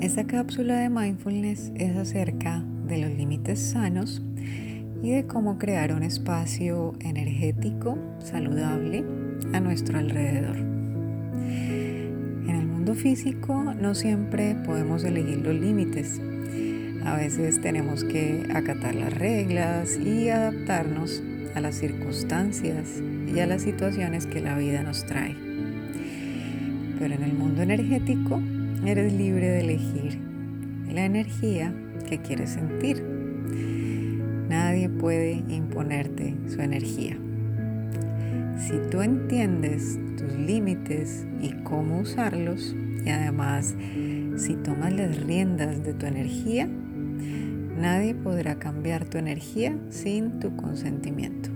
Esta cápsula de mindfulness es acerca de los límites sanos y de cómo crear un espacio energético saludable a nuestro alrededor. En el mundo físico no siempre podemos elegir los límites. A veces tenemos que acatar las reglas y adaptarnos a las circunstancias y a las situaciones que la vida nos trae. Pero en el mundo energético eres libre de elegir la energía que quieres sentir. Nadie puede imponerte su energía. Si tú entiendes tus límites y cómo usarlos, y además si tomas las riendas de tu energía, nadie podrá cambiar tu energía sin tu consentimiento.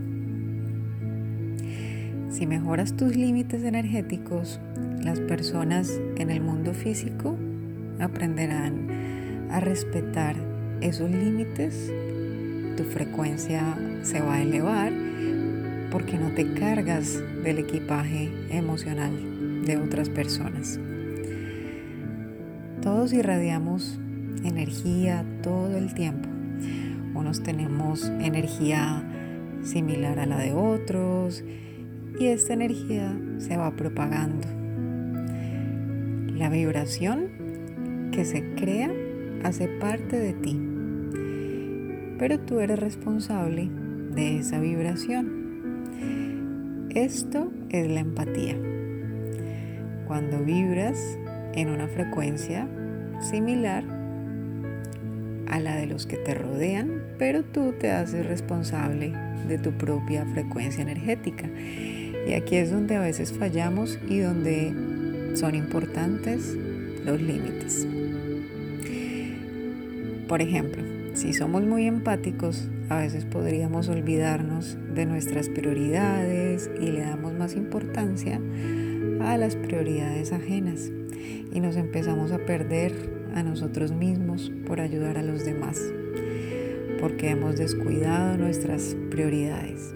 Si mejoras tus límites energéticos, las personas en el mundo físico aprenderán a respetar esos límites. Tu frecuencia se va a elevar porque no te cargas del equipaje emocional de otras personas. Todos irradiamos energía todo el tiempo. Unos tenemos energía similar a la de otros y esta energía se va propagando. La vibración que se crea hace parte de ti, pero tú eres responsable de esa vibración. Esto es la empatía. Cuando vibras en una frecuencia similar a la de los que te rodean, pero tú te haces responsable de tu propia frecuencia energética. Y aquí es donde a veces fallamos y donde son importantes los límites. Por ejemplo, si somos muy empáticos, a veces podríamos olvidarnos de nuestras prioridades y le damos más importancia a las prioridades ajenas y nos empezamos a perder a nosotros mismos por ayudar a los demás, porque hemos descuidado nuestras prioridades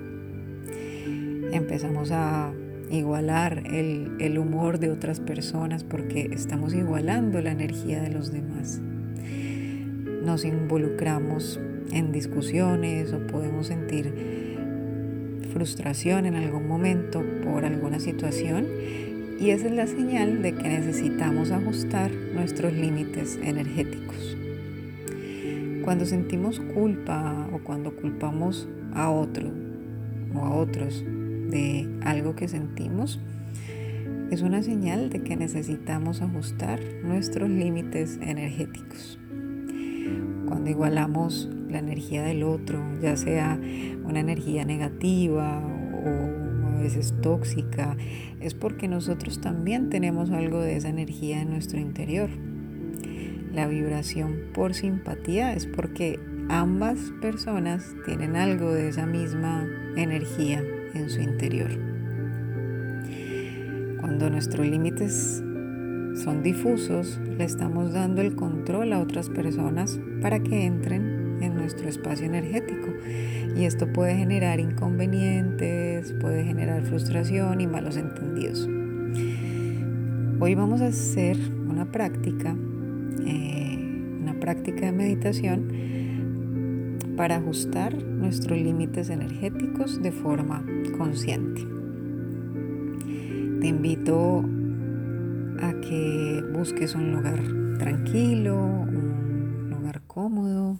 empezamos a igualar el, humor de otras personas porque estamos igualando la energía de los demás. Nos involucramos en discusiones o podemos sentir frustración en algún momento por alguna situación y esa es la señal de que necesitamos ajustar nuestros límites energéticos. Cuando sentimos culpa o cuando culpamos a otro o a otros de algo que sentimos, es una señal de que necesitamos ajustar nuestros límites energéticos. Cuando igualamos la energía del otro, ya sea una energía negativa o a veces tóxica, es porque nosotros también tenemos algo de esa energía en nuestro interior. La vibración por simpatía es porque ambas personas tienen algo de esa misma energía en su interior. Cuando nuestros límites son difusos, le estamos dando el control a otras personas para que entren en nuestro espacio energético. Y esto puede generar inconvenientes, puede generar frustración y malos entendidos. Hoy vamos a hacer una práctica, eh, una práctica de meditación para ajustar nuestros límites energéticos de forma consciente. Te invito a que busques un lugar tranquilo, un lugar cómodo.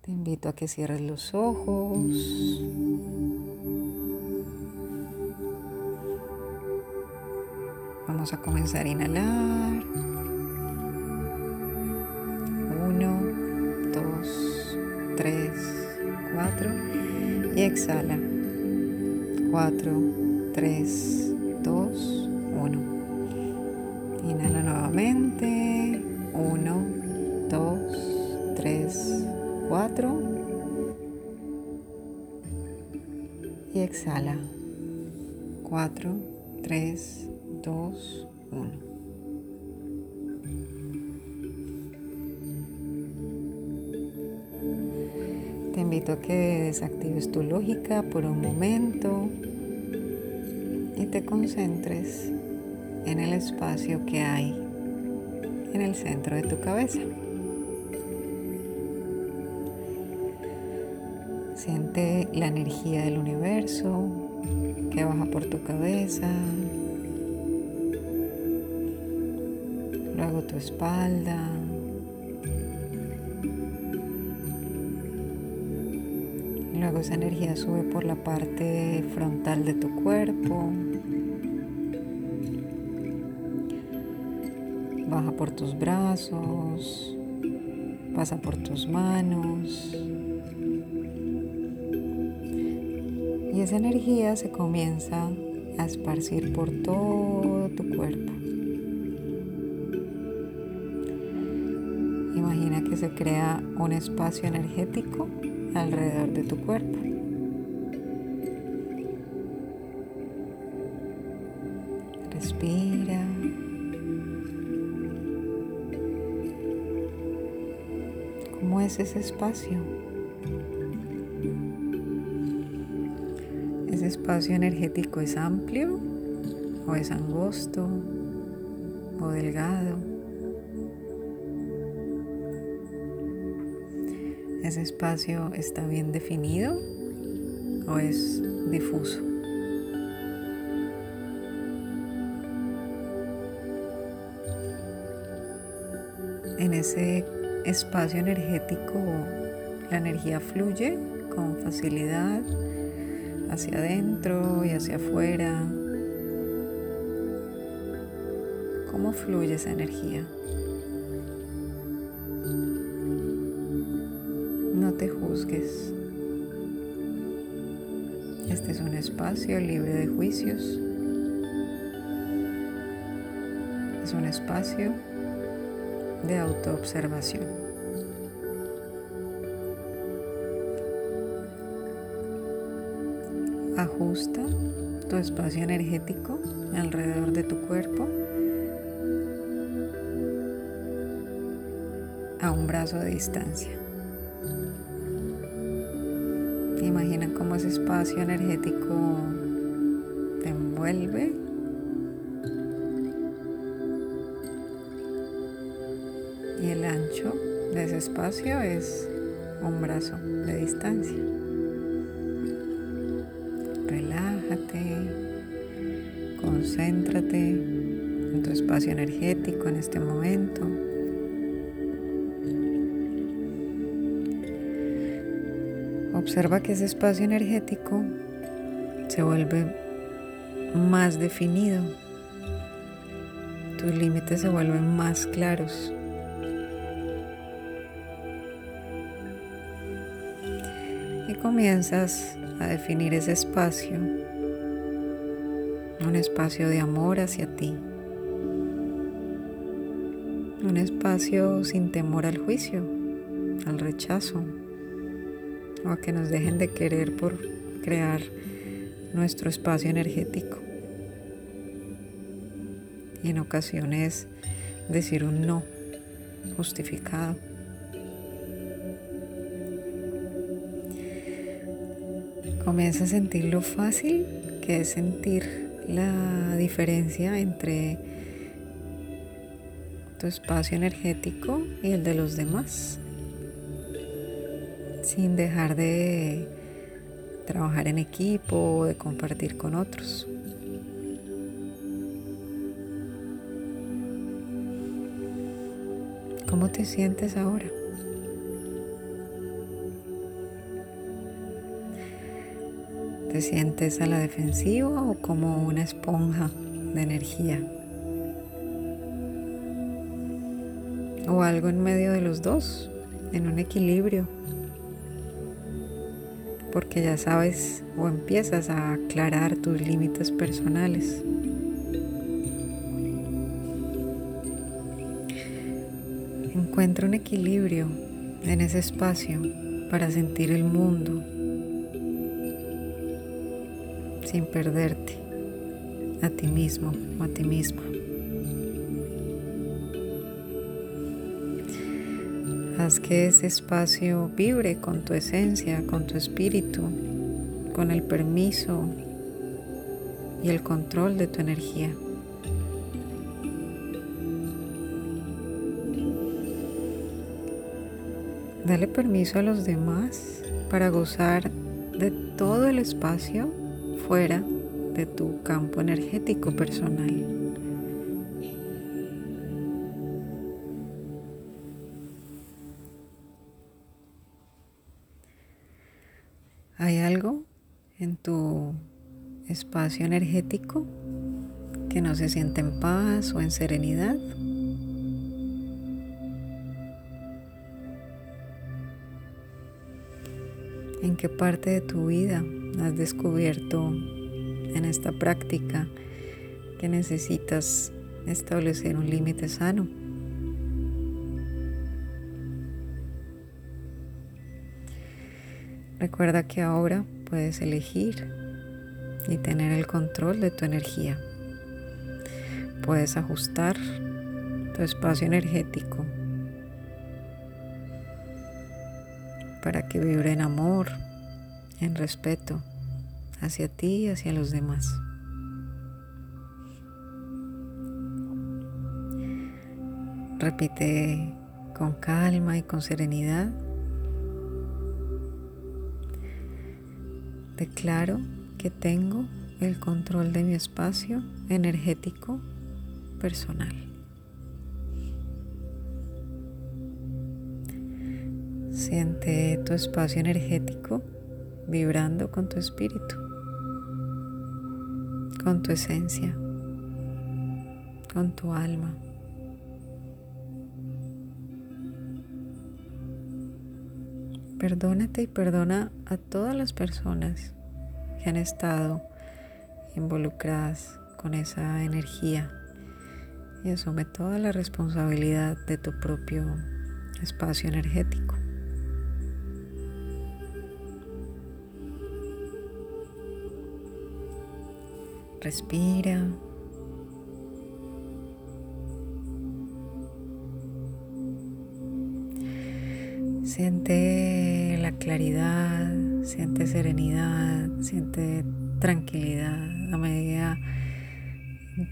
Te invito a que cierres los ojos. Vamos a comenzar a inhalar. Exhala. 4, 3, 2, 1. Inhala nuevamente. 1, 2, 3, 4. Y exhala. 4, 3, 2, 1. Invito a que desactives tu lógica por un momento y te concentres en el espacio que hay en el centro de tu cabeza. Siente la energía del universo que baja por tu cabeza, luego tu espalda, Esa energía sube por la parte frontal de tu cuerpo. Baja por tus brazos. Pasa por tus manos. Y esa energía se comienza a esparcir por todo tu cuerpo. Imagina que se crea un espacio energético alrededor de tu cuerpo. Respira. ¿Cómo es ese espacio? ¿Ese espacio energético es amplio o es angosto o delgado? ¿Ese espacio está bien definido o es difuso? En ese espacio energético la energía fluye con facilidad hacia adentro y hacia afuera. ¿Cómo fluye esa energía? Este es un espacio libre de juicios. Es un espacio de autoobservación. Ajusta tu espacio energético alrededor de tu cuerpo a un brazo de distancia. Imagina cómo ese espacio energético te envuelve. Y el ancho de ese espacio es un brazo de distancia. Relájate, concéntrate en tu espacio energético en este momento. Observa que ese espacio energético se vuelve más definido. Tus límites se vuelven más claros. Y comienzas a definir ese espacio, un espacio de amor hacia ti, un espacio sin temor al juicio, al rechazo, o a que nos dejen de querer por crear nuestro espacio energético. Y en ocasiones decir un no justificado. Comienza a sentir lo fácil que es sentir la diferencia entre tu espacio energético y el de los demás sin dejar de trabajar en equipo o de compartir con otros. ¿Cómo te sientes ahora? ¿Te sientes a la defensiva o como una esponja de energía? ¿O algo en medio de los dos, en un equilibrio? Porque ya sabes o empiezas a aclarar tus límites personales. Encuentra un equilibrio en ese espacio para sentir el mundo sin perderte a ti mismo o a ti misma. Haz que ese espacio vibre con tu esencia, con tu espíritu, con el permiso y el control de tu energía. Dale permiso a los demás para gozar de todo el espacio fuera de tu campo energético personal. Espacio energético que no se siente en paz o en serenidad? ¿En qué parte de tu vida has descubierto en esta práctica que necesitas establecer un límite sano? Recuerda que ahora puedes elegir y tener el control de tu energía. Puedes ajustar tu espacio energético para que vibre en amor, en respeto hacia ti y hacia los demás. Repite con calma y con serenidad. Declaro que tengo el control de mi espacio energético personal. Siente tu espacio energético vibrando con tu espíritu, con tu esencia, con tu alma. Perdónate y perdona a todas las personas que han estado involucradas con esa energía y asume toda la responsabilidad de tu propio espacio energético. Respira. Siente la claridad, siente serenidad, siente tranquilidad a medida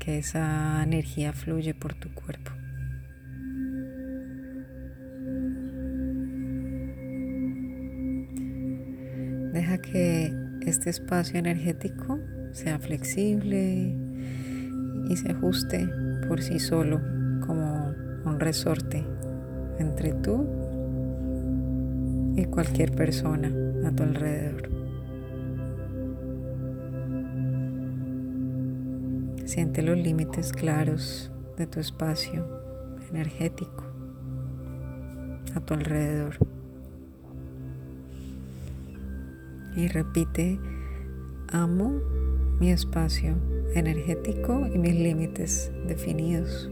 que esa energía fluye por tu cuerpo. Deja que este espacio energético sea flexible y se ajuste por sí solo como un resorte entre tú y cualquier persona a tu alrededor. Siente los límites claros de tu espacio energético a tu alrededor. Y repite, amo mi espacio energético y mis límites definidos.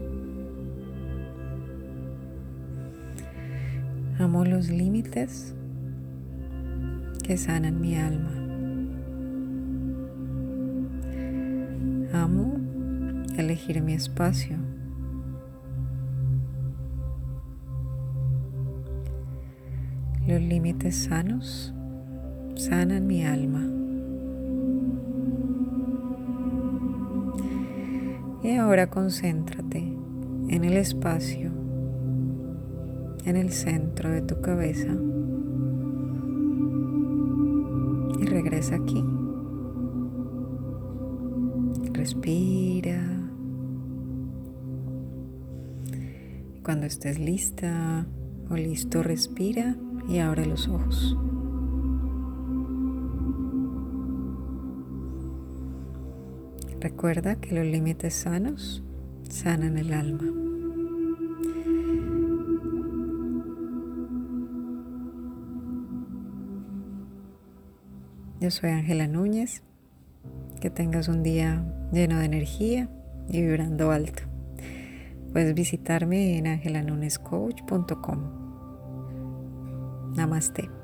Amo los límites que sanan mi alma. Amo elegir mi espacio. Los límites sanos sanan mi alma. Y ahora concéntrate en el espacio, en el centro de tu cabeza. Y regresa aquí. Respira. Cuando estés lista o listo, respira y abre los ojos. Recuerda que los límites sanos sanan el alma. Yo soy Ángela Núñez. Que tengas un día lleno de energía y vibrando alto. Puedes visitarme en angelanunescoach.com. Namaste.